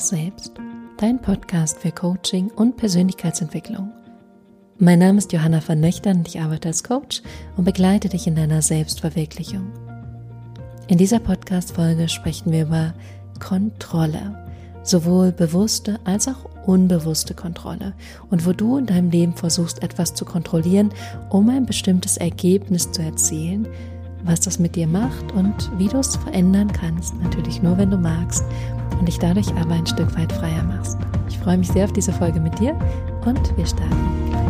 wahres Selbst, dein Podcast für Coaching und Persönlichkeitsentwicklung. Mein Name ist Johanna van Nöchtern und ich arbeite als Coach und begleite dich in deiner Selbstverwirklichung. In dieser Podcast-Folge sprechen wir über Kontrolle, sowohl bewusste als auch unbewusste Kontrolle und wo du in deinem Leben versuchst, etwas zu kontrollieren, um ein bestimmtes Ergebnis zu erzielen, was das mit dir macht und wie du es verändern kannst. Natürlich nur, wenn du magst und dich dadurch aber ein Stück weit freier machst. Ich freue mich sehr auf diese Folge mit dir und wir starten gleich.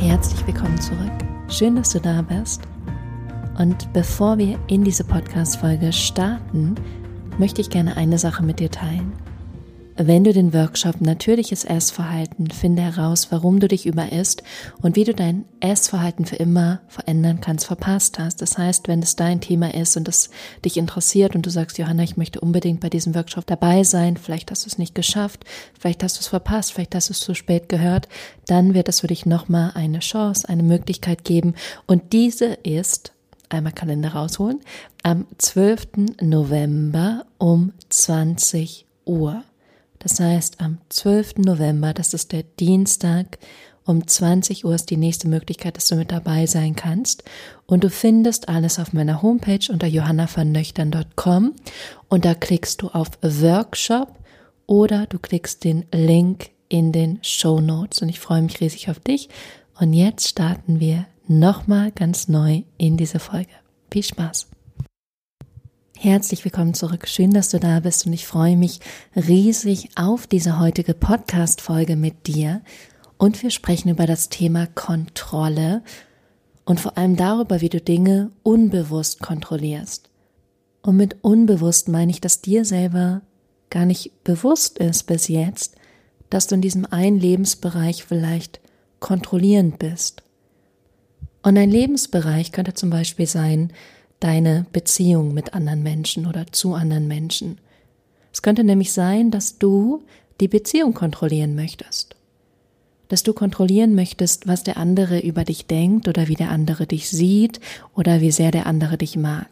Herzlich willkommen zurück. Schön, dass du da bist. Und bevor wir in diese Podcast-Folge starten, möchte ich gerne eine Sache mit dir teilen. Wenn du den Workshop Natürliches Essverhalten finde heraus, warum du dich überisst und wie du dein Essverhalten für immer verändern kannst, verpasst hast. Das heißt, wenn es dein Thema ist und es dich interessiert und du sagst, Johanna, ich möchte unbedingt bei diesem Workshop dabei sein, vielleicht hast du es nicht geschafft, vielleicht hast du es verpasst, vielleicht hast du es zu spät gehört, dann wird es für dich nochmal eine Chance, eine Möglichkeit geben. Und diese ist einmal Kalender rausholen, am 12. November um 20 Uhr. Das heißt, am 12. November, das ist der Dienstag, um 20 Uhr ist die nächste Möglichkeit, dass du mit dabei sein kannst. Und du findest alles auf meiner Homepage unter johannavernöchtern.com und da klickst du auf Workshop oder du klickst den Link in den Show Notes. Und ich freue mich riesig auf dich. Und jetzt starten wir nochmal ganz neu in diese Folge. Viel Spaß! Herzlich willkommen zurück. Schön, dass du da bist und ich freue mich riesig auf diese heutige Podcast-Folge mit dir. Und wir sprechen über das Thema Kontrolle und vor allem darüber, wie du Dinge unbewusst kontrollierst. Und mit unbewusst meine ich, dass dir selber gar nicht bewusst ist bis jetzt, dass du in diesem einen Lebensbereich vielleicht kontrollierend bist. Und ein Lebensbereich könnte zum Beispiel sein, deine Beziehung mit anderen Menschen oder zu anderen Menschen. Es könnte nämlich sein, dass du die Beziehung kontrollieren möchtest. Dass du kontrollieren möchtest, was der andere über dich denkt oder wie der andere dich sieht oder wie sehr der andere dich mag.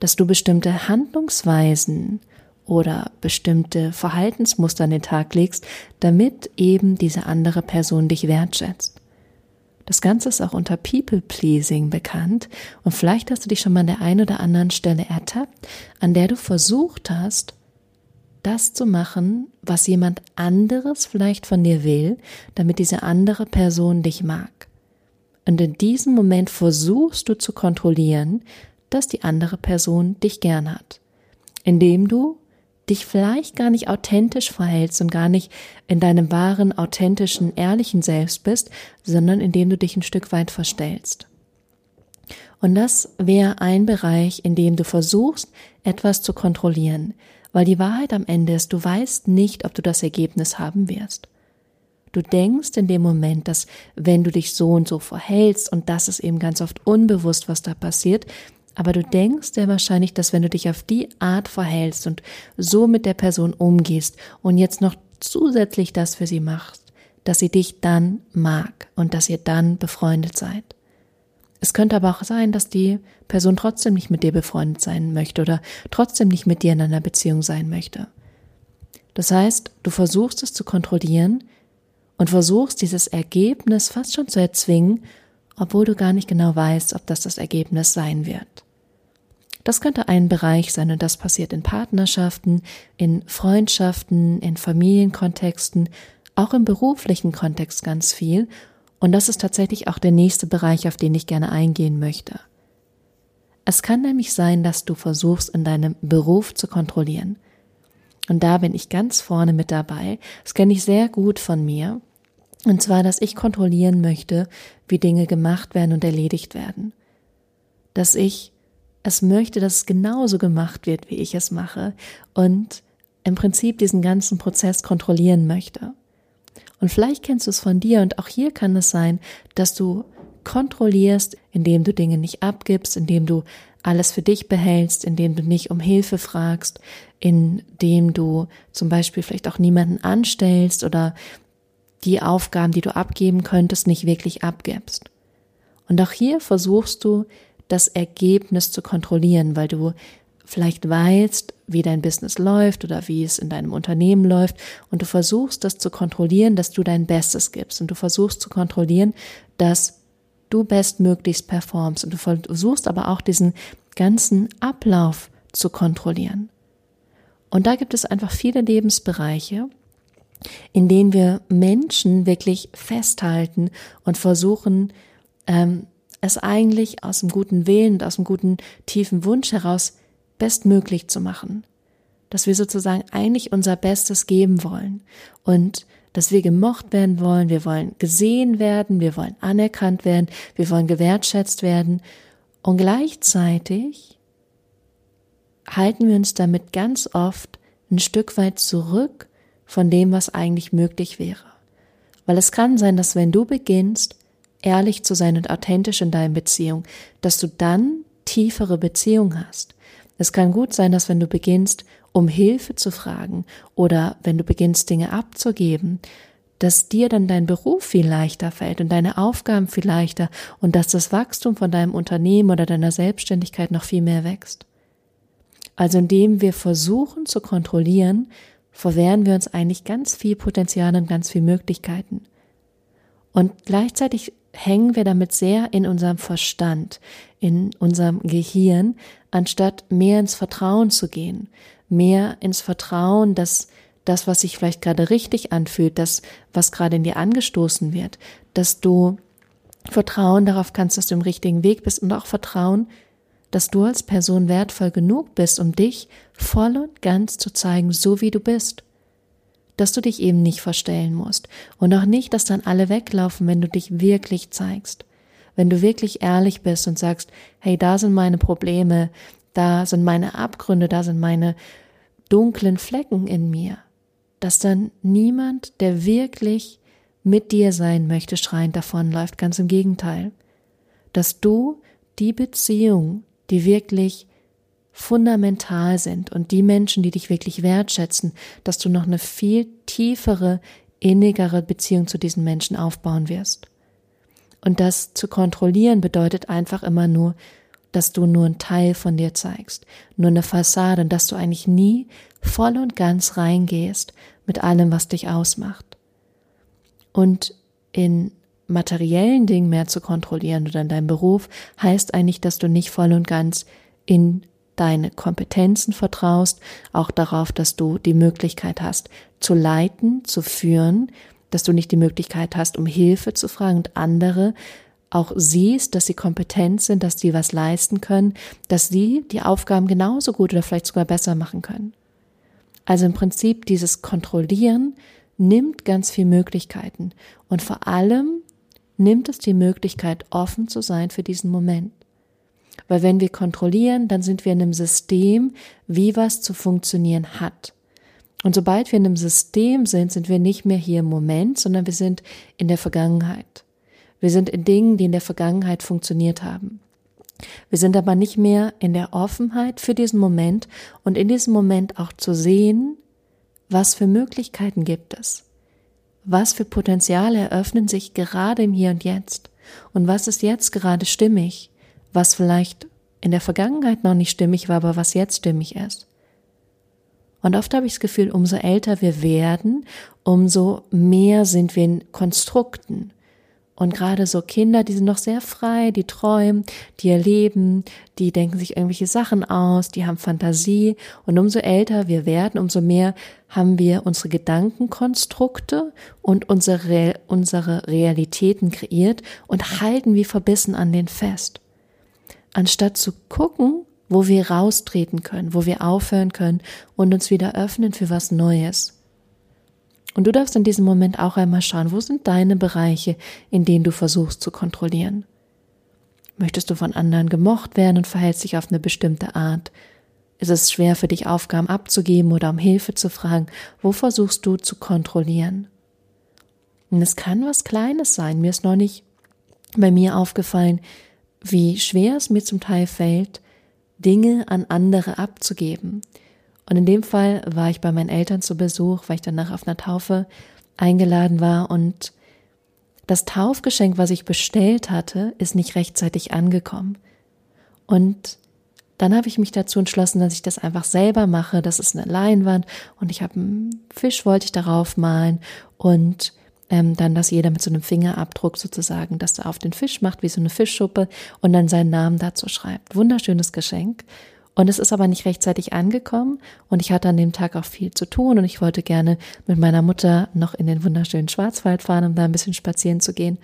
Dass du bestimmte Handlungsweisen oder bestimmte Verhaltensmuster an den Tag legst, damit eben diese andere Person dich wertschätzt. Das Ganze ist auch unter People Pleasing bekannt und vielleicht hast du dich schon mal an der einen oder anderen Stelle ertappt, an der du versucht hast, das zu machen, was jemand anderes vielleicht von dir will, damit diese andere Person dich mag. Und in diesem Moment versuchst du zu kontrollieren, dass die andere Person dich gern hat, indem du dich vielleicht gar nicht authentisch verhältst und gar nicht in deinem wahren, authentischen, ehrlichen Selbst bist, sondern indem du dich ein Stück weit verstellst. Und das wäre ein Bereich, in dem du versuchst, etwas zu kontrollieren, weil die Wahrheit am Ende ist, du weißt nicht, ob du das Ergebnis haben wirst. Du denkst in dem Moment, dass wenn du dich so und so verhältst, und das ist eben ganz oft unbewusst, was da passiert, aber du denkst sehr wahrscheinlich, dass wenn du dich auf die Art verhältst und so mit der Person umgehst und jetzt noch zusätzlich das für sie machst, dass sie dich dann mag und dass ihr dann befreundet seid. Es könnte aber auch sein, dass die Person trotzdem nicht mit dir befreundet sein möchte oder trotzdem nicht mit dir in einer Beziehung sein möchte. Das heißt, du versuchst es zu kontrollieren und versuchst dieses Ergebnis fast schon zu erzwingen, obwohl du gar nicht genau weißt, ob das das Ergebnis sein wird. Das könnte ein Bereich sein und das passiert in Partnerschaften, in Freundschaften, in Familienkontexten, auch im beruflichen Kontext ganz viel. Und das ist tatsächlich auch der nächste Bereich, auf den ich gerne eingehen möchte. Es kann nämlich sein, dass du versuchst, in deinem Beruf zu kontrollieren. Und da bin ich ganz vorne mit dabei. Das kenne ich sehr gut von mir. Und zwar, dass ich kontrollieren möchte, wie Dinge gemacht werden und erledigt werden. Dass ich es möchte, dass es genauso gemacht wird, wie ich es mache und im Prinzip diesen ganzen Prozess kontrollieren möchte. Und vielleicht kennst du es von dir und auch hier kann es sein, dass du kontrollierst, indem du Dinge nicht abgibst, indem du alles für dich behältst, indem du nicht um Hilfe fragst, indem du zum Beispiel vielleicht auch niemanden anstellst oder die Aufgaben, die du abgeben könntest, nicht wirklich abgibst. Und auch hier versuchst du, das Ergebnis zu kontrollieren, weil du vielleicht weißt, wie dein Business läuft oder wie es in deinem Unternehmen läuft und du versuchst das zu kontrollieren, dass du dein Bestes gibst und du versuchst zu kontrollieren, dass du bestmöglichst performst und du versuchst aber auch diesen ganzen Ablauf zu kontrollieren. Und da gibt es einfach viele Lebensbereiche, in denen wir Menschen wirklich festhalten und versuchen, ähm, es eigentlich aus dem guten Willen und aus dem guten tiefen Wunsch heraus bestmöglich zu machen. Dass wir sozusagen eigentlich unser Bestes geben wollen. Und dass wir gemocht werden wollen, wir wollen gesehen werden, wir wollen anerkannt werden, wir wollen gewertschätzt werden. Und gleichzeitig halten wir uns damit ganz oft ein Stück weit zurück von dem, was eigentlich möglich wäre. Weil es kann sein, dass wenn du beginnst, ehrlich zu sein und authentisch in deinen Beziehungen, dass du dann tiefere Beziehungen hast. Es kann gut sein, dass wenn du beginnst, um Hilfe zu fragen oder wenn du beginnst, Dinge abzugeben, dass dir dann dein Beruf viel leichter fällt und deine Aufgaben viel leichter und dass das Wachstum von deinem Unternehmen oder deiner Selbstständigkeit noch viel mehr wächst. Also indem wir versuchen zu kontrollieren, verwehren wir uns eigentlich ganz viel Potenzial und ganz viel Möglichkeiten. Und gleichzeitig hängen wir damit sehr in unserem Verstand, in unserem Gehirn, anstatt mehr ins Vertrauen zu gehen, mehr ins Vertrauen, dass das, was sich vielleicht gerade richtig anfühlt, das, was gerade in dir angestoßen wird, dass du Vertrauen darauf kannst, dass du im richtigen Weg bist und auch Vertrauen, dass du als Person wertvoll genug bist, um dich voll und ganz zu zeigen, so wie du bist dass du dich eben nicht verstellen musst. Und auch nicht, dass dann alle weglaufen, wenn du dich wirklich zeigst. Wenn du wirklich ehrlich bist und sagst, hey, da sind meine Probleme, da sind meine Abgründe, da sind meine dunklen Flecken in mir, dass dann niemand, der wirklich mit dir sein möchte, schreiend davonläuft, ganz im Gegenteil, dass du die Beziehung, die wirklich fundamental sind und die Menschen, die dich wirklich wertschätzen, dass du noch eine viel tiefere, innigere Beziehung zu diesen Menschen aufbauen wirst. Und das zu kontrollieren bedeutet einfach immer nur, dass du nur einen Teil von dir zeigst, nur eine Fassade und dass du eigentlich nie voll und ganz reingehst mit allem, was dich ausmacht. Und in materiellen Dingen mehr zu kontrollieren oder in deinem Beruf heißt eigentlich, dass du nicht voll und ganz in deine Kompetenzen vertraust, auch darauf, dass du die Möglichkeit hast, zu leiten, zu führen, dass du nicht die Möglichkeit hast, um Hilfe zu fragen und andere auch siehst, dass sie kompetent sind, dass sie was leisten können, dass sie die Aufgaben genauso gut oder vielleicht sogar besser machen können. Also im Prinzip dieses Kontrollieren nimmt ganz viel Möglichkeiten und vor allem nimmt es die Möglichkeit, offen zu sein für diesen Moment. Weil wenn wir kontrollieren, dann sind wir in einem System, wie was zu funktionieren hat. Und sobald wir in einem System sind, sind wir nicht mehr hier im Moment, sondern wir sind in der Vergangenheit. Wir sind in Dingen, die in der Vergangenheit funktioniert haben. Wir sind aber nicht mehr in der Offenheit für diesen Moment und in diesem Moment auch zu sehen, was für Möglichkeiten gibt es. Was für Potenziale eröffnen sich gerade im Hier und Jetzt? Und was ist jetzt gerade stimmig? Was vielleicht in der Vergangenheit noch nicht stimmig war, aber was jetzt stimmig ist. Und oft habe ich das Gefühl, umso älter wir werden, umso mehr sind wir in Konstrukten. Und gerade so Kinder, die sind noch sehr frei, die träumen, die erleben, die denken sich irgendwelche Sachen aus, die haben Fantasie. Und umso älter wir werden, umso mehr haben wir unsere Gedankenkonstrukte und unsere, unsere Realitäten kreiert und halten wie verbissen an den fest anstatt zu gucken, wo wir raustreten können, wo wir aufhören können und uns wieder öffnen für was Neues. Und du darfst in diesem Moment auch einmal schauen, wo sind deine Bereiche, in denen du versuchst zu kontrollieren. Möchtest du von anderen gemocht werden und verhältst dich auf eine bestimmte Art? Ist es schwer für dich, Aufgaben abzugeben oder um Hilfe zu fragen? Wo versuchst du zu kontrollieren? Und es kann was Kleines sein. Mir ist nicht bei mir aufgefallen, wie schwer es mir zum Teil fällt, Dinge an andere abzugeben. Und in dem Fall war ich bei meinen Eltern zu Besuch, weil ich danach auf einer Taufe eingeladen war und das Taufgeschenk, was ich bestellt hatte, ist nicht rechtzeitig angekommen. Und dann habe ich mich dazu entschlossen, dass ich das einfach selber mache. Das ist eine Leinwand und ich habe einen Fisch, wollte ich darauf malen und ähm, dann, dass jeder mit so einem Fingerabdruck sozusagen das auf den Fisch macht, wie so eine Fischschuppe und dann seinen Namen dazu schreibt. Wunderschönes Geschenk. Und es ist aber nicht rechtzeitig angekommen und ich hatte an dem Tag auch viel zu tun und ich wollte gerne mit meiner Mutter noch in den wunderschönen Schwarzwald fahren, um da ein bisschen spazieren zu gehen.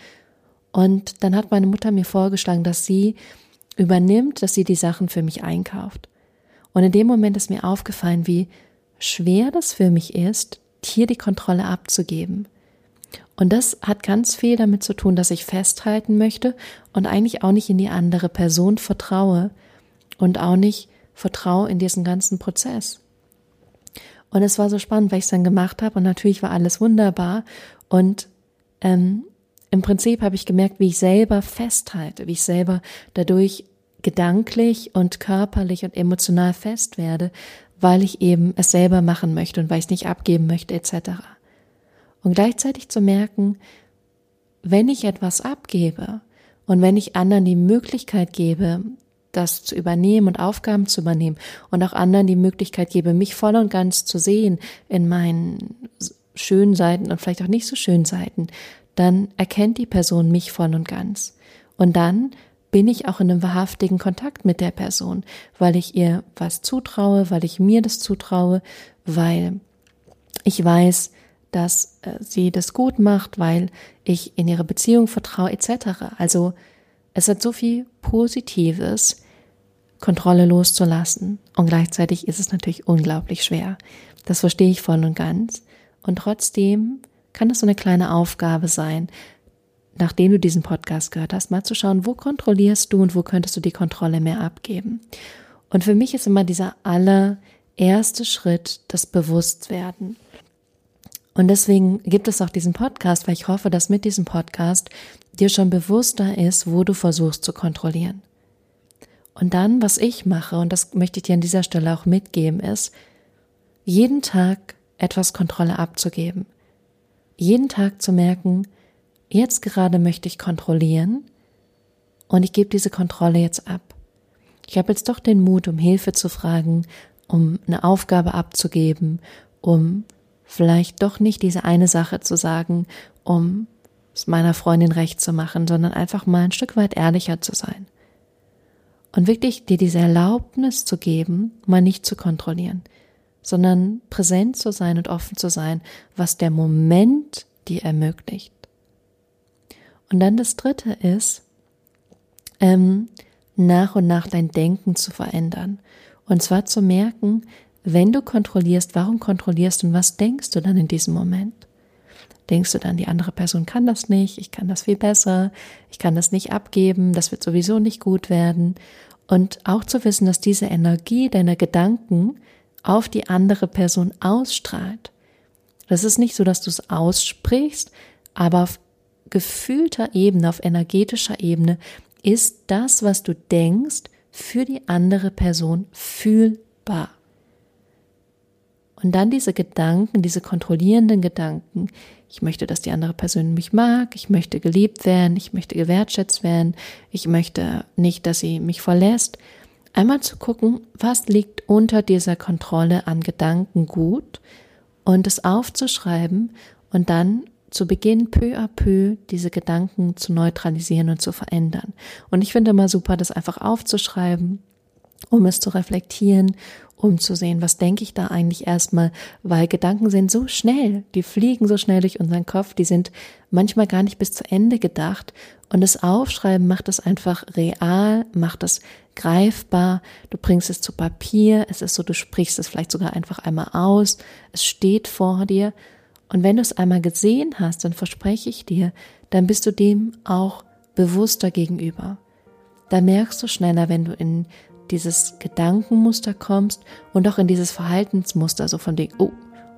Und dann hat meine Mutter mir vorgeschlagen, dass sie übernimmt, dass sie die Sachen für mich einkauft. Und in dem Moment ist mir aufgefallen, wie schwer das für mich ist, hier die Kontrolle abzugeben. Und das hat ganz viel damit zu tun, dass ich festhalten möchte und eigentlich auch nicht in die andere Person vertraue und auch nicht vertraue in diesen ganzen Prozess. Und es war so spannend, weil ich es dann gemacht habe und natürlich war alles wunderbar und ähm, im Prinzip habe ich gemerkt, wie ich selber festhalte, wie ich selber dadurch gedanklich und körperlich und emotional fest werde, weil ich eben es selber machen möchte und weil ich es nicht abgeben möchte etc. Und gleichzeitig zu merken, wenn ich etwas abgebe und wenn ich anderen die Möglichkeit gebe, das zu übernehmen und Aufgaben zu übernehmen und auch anderen die Möglichkeit gebe, mich voll und ganz zu sehen in meinen schönen Seiten und vielleicht auch nicht so schönen Seiten, dann erkennt die Person mich voll und ganz. Und dann bin ich auch in einem wahrhaftigen Kontakt mit der Person, weil ich ihr was zutraue, weil ich mir das zutraue, weil ich weiß, dass äh, sie das gut macht, weil ich in ihre Beziehung vertraue, etc. Also es hat so viel Positives, Kontrolle loszulassen. Und gleichzeitig ist es natürlich unglaublich schwer. Das verstehe ich voll und ganz. Und trotzdem kann es so eine kleine Aufgabe sein, nachdem du diesen Podcast gehört hast, mal zu schauen, wo kontrollierst du und wo könntest du die Kontrolle mehr abgeben. Und für mich ist immer dieser allererste Schritt das Bewusstwerden. Und deswegen gibt es auch diesen Podcast, weil ich hoffe, dass mit diesem Podcast dir schon bewusster ist, wo du versuchst zu kontrollieren. Und dann, was ich mache, und das möchte ich dir an dieser Stelle auch mitgeben, ist, jeden Tag etwas Kontrolle abzugeben. Jeden Tag zu merken, jetzt gerade möchte ich kontrollieren und ich gebe diese Kontrolle jetzt ab. Ich habe jetzt doch den Mut, um Hilfe zu fragen, um eine Aufgabe abzugeben, um vielleicht doch nicht diese eine Sache zu sagen, um es meiner Freundin recht zu machen, sondern einfach mal ein Stück weit ehrlicher zu sein und wirklich dir diese Erlaubnis zu geben, mal nicht zu kontrollieren, sondern präsent zu sein und offen zu sein, was der Moment dir ermöglicht. Und dann das Dritte ist, ähm, nach und nach dein Denken zu verändern. Und zwar zu merken, wenn du kontrollierst, warum kontrollierst und was denkst du dann in diesem Moment? denkst du dann, die andere Person kann das nicht, ich kann das viel besser, ich kann das nicht abgeben, das wird sowieso nicht gut werden. Und auch zu wissen, dass diese Energie deiner Gedanken auf die andere Person ausstrahlt. Das ist nicht so, dass du es aussprichst, aber auf gefühlter Ebene, auf energetischer Ebene ist das, was du denkst, für die andere Person fühlbar. Und dann diese Gedanken, diese kontrollierenden Gedanken, ich möchte, dass die andere Person mich mag, ich möchte geliebt werden, ich möchte gewertschätzt werden, ich möchte nicht, dass sie mich verlässt. Einmal zu gucken, was liegt unter dieser Kontrolle an Gedanken gut und es aufzuschreiben und dann zu Beginn peu à peu diese Gedanken zu neutralisieren und zu verändern. Und ich finde immer super, das einfach aufzuschreiben, um es zu reflektieren um zu sehen, was denke ich da eigentlich erstmal, weil Gedanken sind so schnell, die fliegen so schnell durch unseren Kopf, die sind manchmal gar nicht bis zu Ende gedacht. Und das Aufschreiben macht es einfach real, macht es greifbar, du bringst es zu Papier, es ist so, du sprichst es vielleicht sogar einfach einmal aus, es steht vor dir. Und wenn du es einmal gesehen hast, dann verspreche ich dir, dann bist du dem auch bewusster gegenüber. Da merkst du schneller, wenn du in dieses Gedankenmuster kommst und auch in dieses Verhaltensmuster, so von dem, oh,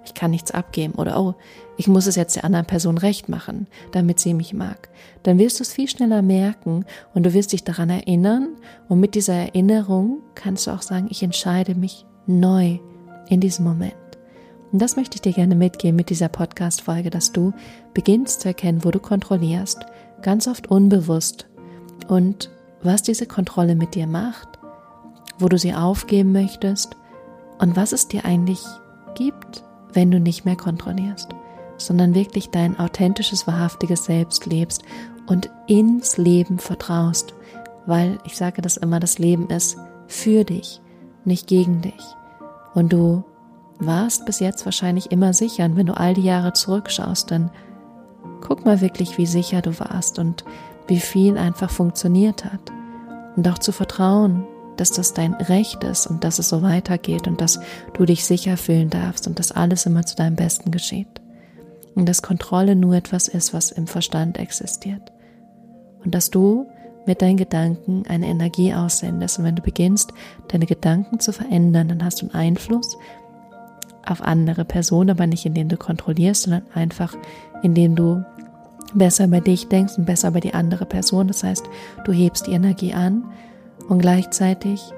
ich kann nichts abgeben oder oh, ich muss es jetzt der anderen Person recht machen, damit sie mich mag, dann wirst du es viel schneller merken und du wirst dich daran erinnern und mit dieser Erinnerung kannst du auch sagen, ich entscheide mich neu in diesem Moment. Und das möchte ich dir gerne mitgeben mit dieser Podcast-Folge, dass du beginnst zu erkennen, wo du kontrollierst, ganz oft unbewusst und was diese Kontrolle mit dir macht, wo du sie aufgeben möchtest und was es dir eigentlich gibt, wenn du nicht mehr kontrollierst, sondern wirklich dein authentisches, wahrhaftiges Selbst lebst und ins Leben vertraust, weil ich sage das immer, das Leben ist für dich, nicht gegen dich. Und du warst bis jetzt wahrscheinlich immer sicher. Und wenn du all die Jahre zurückschaust, dann guck mal wirklich, wie sicher du warst und wie viel einfach funktioniert hat. Und auch zu vertrauen, dass das dein Recht ist und dass es so weitergeht und dass du dich sicher fühlen darfst und dass alles immer zu deinem Besten geschieht. Und dass Kontrolle nur etwas ist, was im Verstand existiert. Und dass du mit deinen Gedanken eine Energie aussendest. Und wenn du beginnst, deine Gedanken zu verändern, dann hast du einen Einfluss auf andere Personen, aber nicht indem du kontrollierst, sondern einfach indem du besser über dich denkst und besser über die andere Person. Das heißt, du hebst die Energie an und gleichzeitig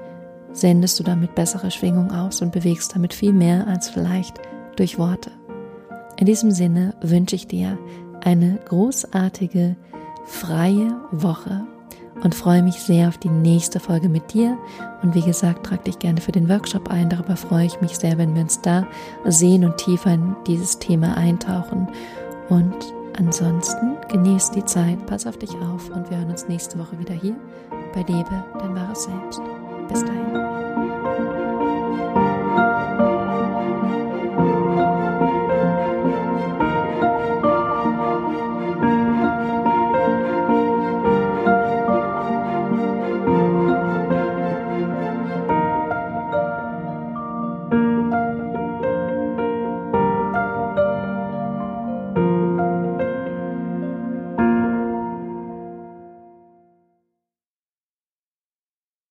sendest du damit bessere Schwingung aus und bewegst damit viel mehr als vielleicht durch Worte. In diesem Sinne wünsche ich dir eine großartige, freie Woche und freue mich sehr auf die nächste Folge mit dir. Und wie gesagt, trag dich gerne für den Workshop ein. Darüber freue ich mich sehr, wenn wir uns da sehen und tiefer in dieses Thema eintauchen. Und ansonsten genieß die Zeit, pass auf dich auf und wir hören uns nächste Woche wieder hier bei Lebe dein wahres Selbst. Bis dahin.